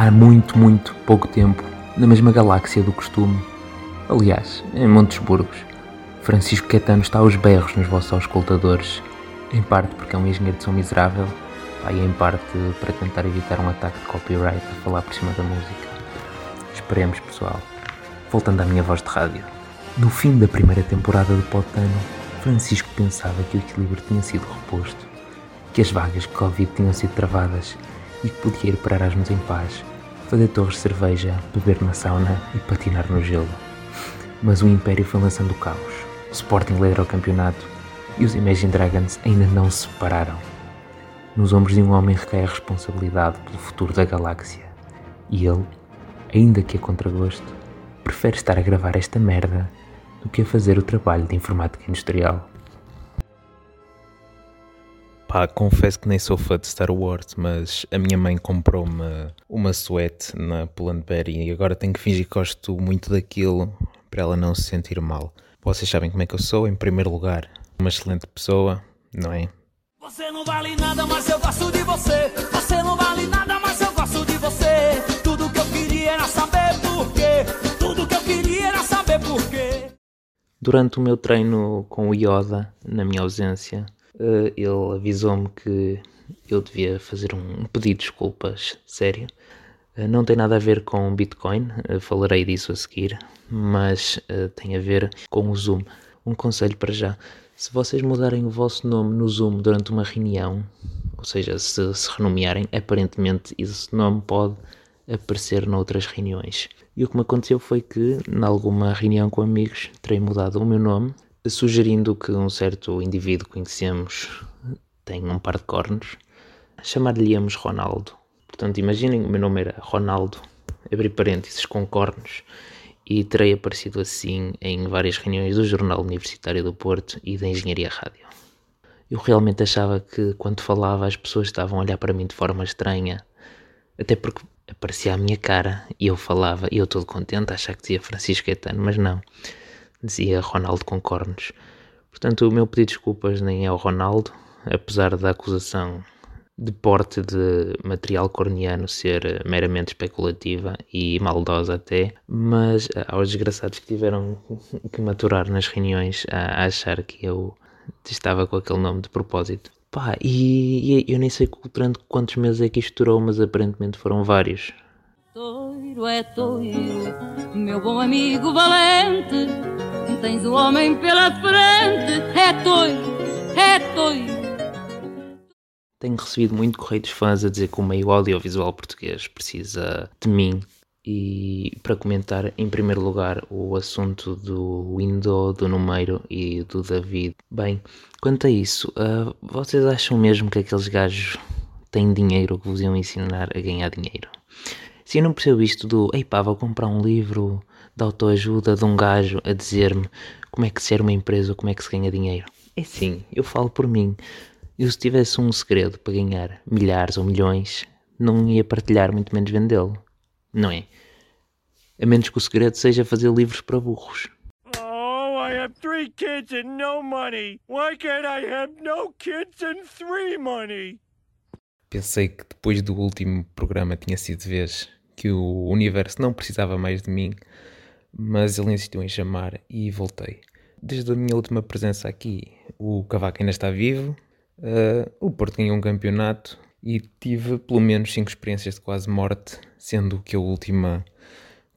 há muito, muito pouco tempo, na mesma galáxia do costume. Aliás, em Montes Burgos, Francisco Caetano está aos berros nos vossos auscultadores, em parte porque é um engenheiro de som miserável, e em parte para tentar evitar um ataque de copyright a falar por cima da música. Esperemos, pessoal. Voltando à minha voz de rádio. No fim da primeira temporada do Potano, Francisco pensava que o equilíbrio tinha sido reposto, que as vagas de Covid tinham sido travadas e que podia ir para Erasmus em paz, fazer torres de cerveja, beber na sauna e patinar no gelo. Mas o Império foi lançando o caos. O Sporting liderou o campeonato e os Imagine Dragons ainda não se separaram. Nos ombros de um homem recai a responsabilidade pelo futuro da galáxia. E ele, ainda que a contragosto, prefere estar a gravar esta merda do que a fazer o trabalho de informática industrial. Pá, confesso que nem sou fã de Star Wars, mas a minha mãe comprou-me uma suéte na Pull&Bear e agora tenho que fingir que gosto muito daquilo para ela não se sentir mal. Vocês sabem como é que eu sou, em primeiro lugar, uma excelente pessoa, não é? Você não vale nada, mas eu gosto de você. Você não vale nada, mas eu gosto de você. Tudo que eu queria era saber por quê. Tudo que eu queria era saber por quê. Durante o meu treino com o Yoda, na minha ausência, eh, ele avisou-me que eu devia fazer um pedido de desculpas sério. Eh, não tem nada a ver com Bitcoin, eh, falarei disso a seguir, mas tem a ver com o Zoom. Um conselho para já: se vocês mudarem o vosso nome no Zoom durante uma reunião, ou seja, se se renomearem, aparentemente esse nome pode aparecer noutras reuniões. E o que me aconteceu foi que, em alguma reunião com amigos, terei mudado o meu nome, sugerindo que um certo indivíduo conhecemos tem um par de cornos, chamar-lhe-íamos Ronaldo. Portanto, imaginem, o meu nome era Ronaldo, abri parênteses, com cornos, e terei aparecido assim em várias reuniões do Jornal Universitário do Porto e da Engenharia Rádio. Eu realmente achava que quando falava as pessoas estavam a olhar para mim de forma estranha, até porque aparecia a minha cara e eu falava e eu todo contente a achar que dizia Francisco Caetano, mas não, dizia Ronaldo com cornos. Portanto, o meu pedido de desculpas nem é ao Ronaldo, apesar da acusação de porte de material corneano ser meramente especulativa e maldosa até, mas eh, aos desgraçados que tiveram que maturar nas reuniões a, achar que eu estava com aquele nome de propósito. Pá, e, e eu nem sei durante quantos meses é que isto durou, mas aparentemente foram vários. Toiro é toiro, meu bom amigo valente, tens o homem pela frente, é toiro, é toiro. Tenho recebido muito correio dos fãs a dizer que o meio audiovisual português precisa de mim e para comentar em primeiro lugar o assunto do Window, do Numeiro e do David. Bem, quanto a isso, uh, vocês acham mesmo que aqueles gajos têm dinheiro que vos iam ensinar a ganhar dinheiro? Se eu não percebo isto do, ei pá, vou comprar um livro de autoajuda de um gajo a dizer-me como é que se era uma empresa ou como é que se ganha dinheiro. É sim, eu falo por mim. Eu se tivesse um segredo para ganhar milhares ou milhões, não ia partilhar, muito menos vendê-lo. Não é? A menos que o segredo seja fazer livros para burros. Oh, I have three kids and no money. Why can't I have no kids and three money? Pensei que depois do último programa tinha sido vez que o universo não precisava mais de mim, mas ele insistiu em chamar e voltei. Desde a minha última presença aqui, o Cavaco ainda está vivo, Uh, o Porto ganhou um campeonato e tive pelo menos 5 experiências de quase morte, sendo que a última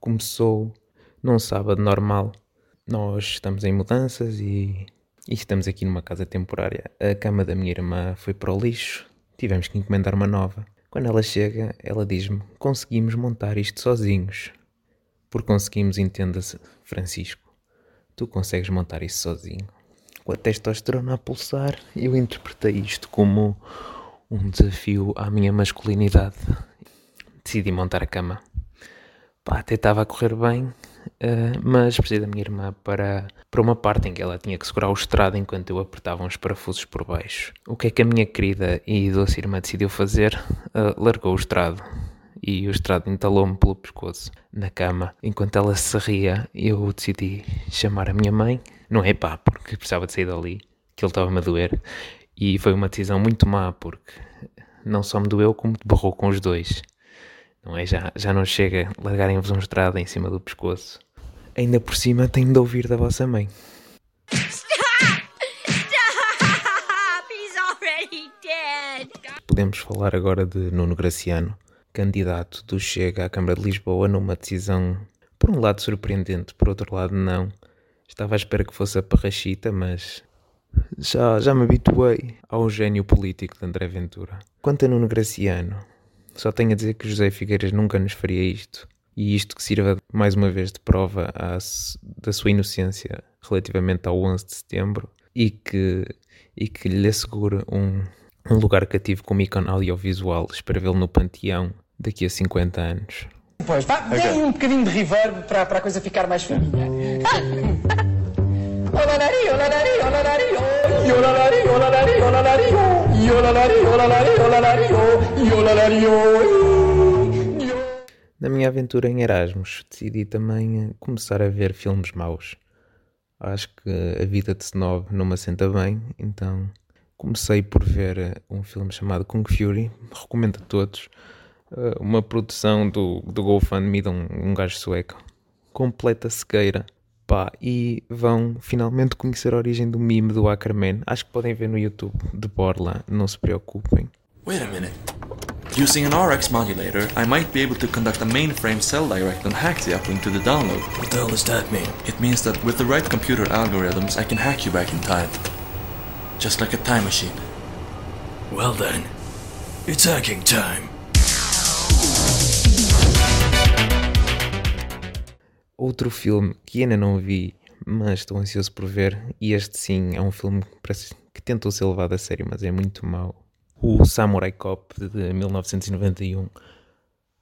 começou num sábado normal. Nós estamos em mudanças e, e, estamos aqui numa casa temporária. A cama da minha irmã foi para o lixo, tivemos que encomendar uma nova. Quando ela chega, ela diz-me: Conseguimos montar isto sozinhos. Por conseguimos, entenda-se, Francisco, tu consegues montar isso sozinho com a testosterona a pulsar, eu interpretei isto como um desafio à minha masculinidade. Decidi montar a cama. Pá, até estava a correr bem, uh, mas precisei da minha irmã para, para uma parte em que ela tinha que segurar o estrado enquanto eu apertava uns parafusos por baixo. O que é que a minha querida e doce irmã decidiu fazer? Uh, largou o estrado e o estrado entalou-me pelo pescoço na cama. Enquanto ela se ria, eu decidi chamar a minha mãe. Não é pá, porque precisava de sair dali, que ele estava-me a doer. E foi uma decisão muito má, porque não só me doeu, como barrou com os dois. Não é? Já, já não chega largarem-vos um estrada em cima do pescoço. Ainda por cima tenho de ouvir da vossa mãe. Podemos falar agora de Nuno Graciano, candidato do Chega à Câmara de Lisboa numa decisão, por um lado surpreendente, por outro lado não. Estava à espera que fosse a parrachita, mas já, já me habituei ao gênio político de André Ventura. Quanto a Nuno Graciano, só tenho a dizer que José Figueiras nunca nos faria isto. E isto que sirva mais uma vez de prova à, da sua inocência relativamente ao 11 de setembro e que, e que lhe assegure um, um lugar cativo como ícone audiovisual. Vê-lo no panteão daqui a 50 anos. Pois, vá, okay. um bocadinho de reverb para, para a coisa ficar mais fininha. Na minha aventura em Erasmus, decidi também começar a ver filmes maus. Acho que a vida de snob não me assenta bem, então comecei por ver um filme chamado Kung Fury, recomendo a todos. Uma produção do, do GoFundMe de um, um gajo sueco. Completa sequeira. Pá, e vão finalmente conhecer a origem do meme do Ackerman. Acho que podem ver no YouTube de Borla, não se preocupem. Wait a minute. Using an RX modulator, I might be able to conduct a mainframe cell direct and hack the uplink to the download. What the hell does that mean? It means that with the right computer algorithms, I can hack you back in time. Just like a time machine. Well then, it's hacking time. Outro filme que ainda não vi, mas estou ansioso por ver, e este sim é um filme que tentou ser levado a sério, mas é muito mau. O Samurai Cop de 1991.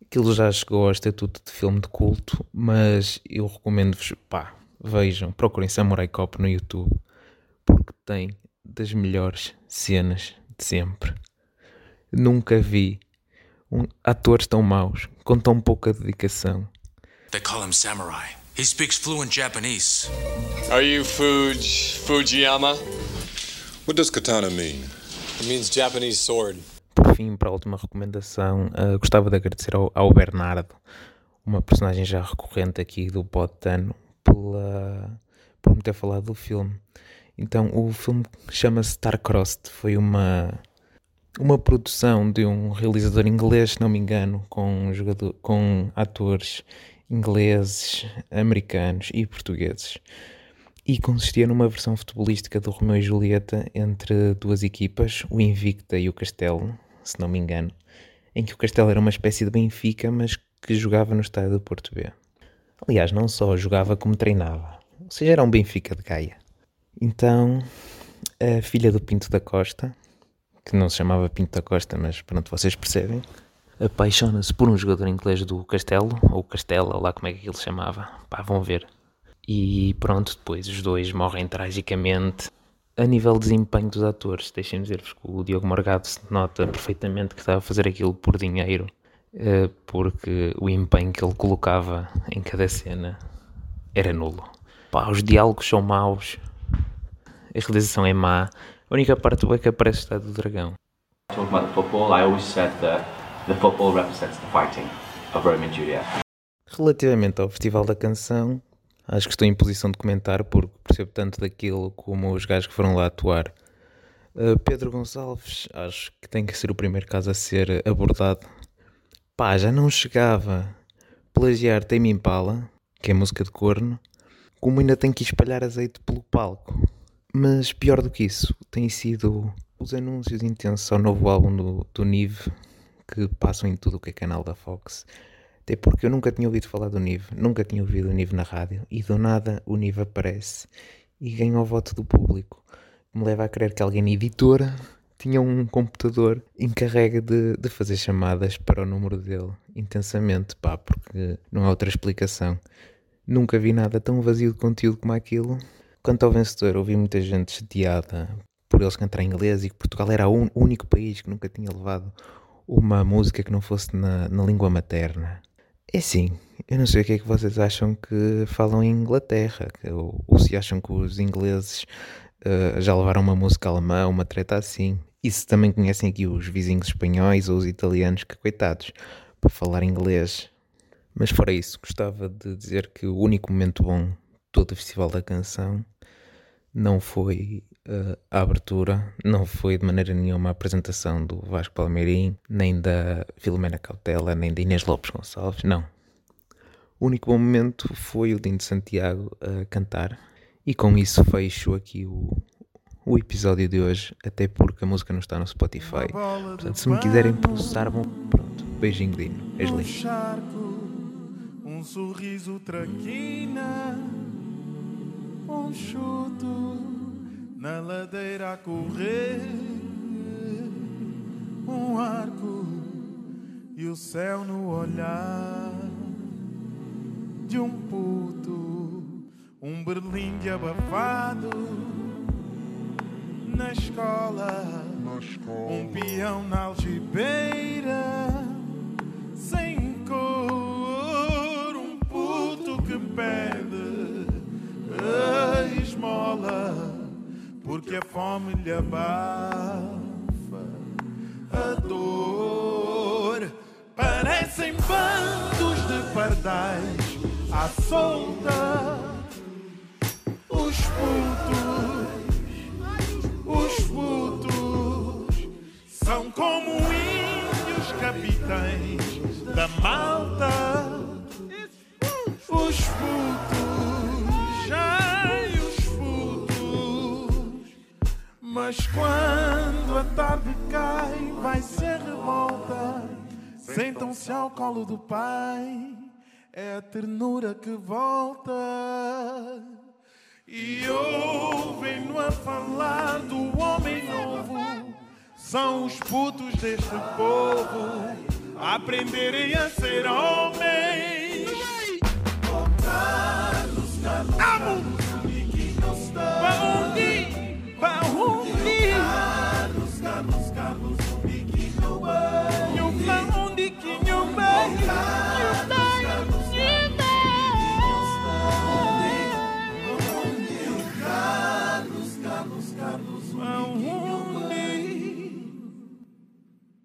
Aquilo já chegou ao estatuto de filme de culto, mas eu recomendo-vos, pá, vejam, procurem Samurai Cop no YouTube, porque tem das melhores cenas de sempre. Nunca vi um, atores tão maus, com tão pouca dedicação. They call him Samurai. He speaks fluent Japanese. Are you Fuj Fujiyama? What does katana mean? It means Japanese sword. Por fim, para a última recomendação, uh, gostava de agradecer ao, ao, Bernardo, uma personagem já recorrente aqui do Botano, pela, por me ter falado do filme. Então, o filme chama-se Starcrossed, foi uma uma produção de um realizador inglês, se não me engano, com, um jogador, com atores ingleses, americanos e portugueses. E consistia numa versão futebolística do Romeu e Julieta entre duas equipas, o Invicta e o Castelo, se não me engano, em que o Castelo era uma espécie de Benfica, mas que jogava no estádio do Porto B. Aliás, não só jogava como treinava, ou seja, era um Benfica de Gaia. Então, a filha do Pinto da Costa, que não se chamava Pinto da Costa, mas pronto, vocês percebem, apaixona-se por um jogador inglês do Castelo, ou Castela, lá como é que ele se chamava. Pá, vão ver. E pronto, depois os dois morrem tragicamente. A nível de desempenho dos atores, deixem-me dizer-vos que o Diogo Morgado se nota perfeitamente que estava a fazer aquilo por dinheiro, eh, porque o empenho que ele colocava em cada cena era nulo. Pá, os diálogos são maus, a realização é má, a única parte boa é que aparece Estado do Dragão. Talking about the football, I always said that the football represents the fighting of Juliet. Relativamente ao Festival da Canção, acho que estou em posição de comentar porque percebo tanto daquilo como os gajos que foram lá atuar. Uh, Pedro Gonçalves, acho que tem que ser o primeiro caso a ser abordado. Pá, já não chegava plagiar Tame Impala, que é música de corno, como ainda tem que espalhar azeite pelo palco. Mas pior do que isso, tem sido os anúncios intensos ao novo álbum do, do Nive, que passam em tudo o que é canal da Fox. Até porque eu nunca tinha ouvido falar do Nive, nunca tinha ouvido o Nive na rádio, e do nada o Nive aparece e ganha o voto do público. Me leva a crer que alguém na editora tinha um computador encarrega de, de fazer chamadas para o número dele intensamente, pá, porque não há outra explicação. Nunca vi nada tão vazio de conteúdo como aquilo. Quanto ao vencedor, ouvi muita gente chateada por eles cantar em inglês e que Portugal era o único país que nunca tinha levado uma música que não fosse na, na língua materna. É sim, eu não sei o que é que vocês acham que falam em Inglaterra, ou, ou se acham que os ingleses uh, já levaram uma música alemã, uma treta assim. E se também conhecem aqui os vizinhos espanhóis ou os italianos, que coitados, para falar inglês. Mas fora isso, gostava de dizer que o único momento bom de todo o Festival da Canção não foi uh, a abertura, não foi de maneira nenhuma a apresentação do Vasco Palmeirim, nem da Filomena Cautela, nem de Inês Lopes Gonçalves, não. O único bom momento foi o Dino de Santiago a cantar, e com isso fecho aqui o, o episódio de hoje, até porque a música não está no Spotify. Portanto, se me quiserem processar, bom, pronto. Beijinho, Dino. És lindo. Um sorriso traquina, um chuto na ladeira a correr, um arco e o céu no olhar de um puto, um berlim abafado na escola, um peão na algibeira, sem cor, um puto que pede a esmola, porque a fome lhe abafa a dor. Parecem bandos de pardais à solta, os putos os putos são como índios capitães da malta. Os putos, ai, Mas quando a tarde cai, vai ser revolta. Sentam-se ao colo do pai, é a ternura que volta. E ouvem-no a falar do homem novo. São os putos deste povo a aprenderem a ser homens.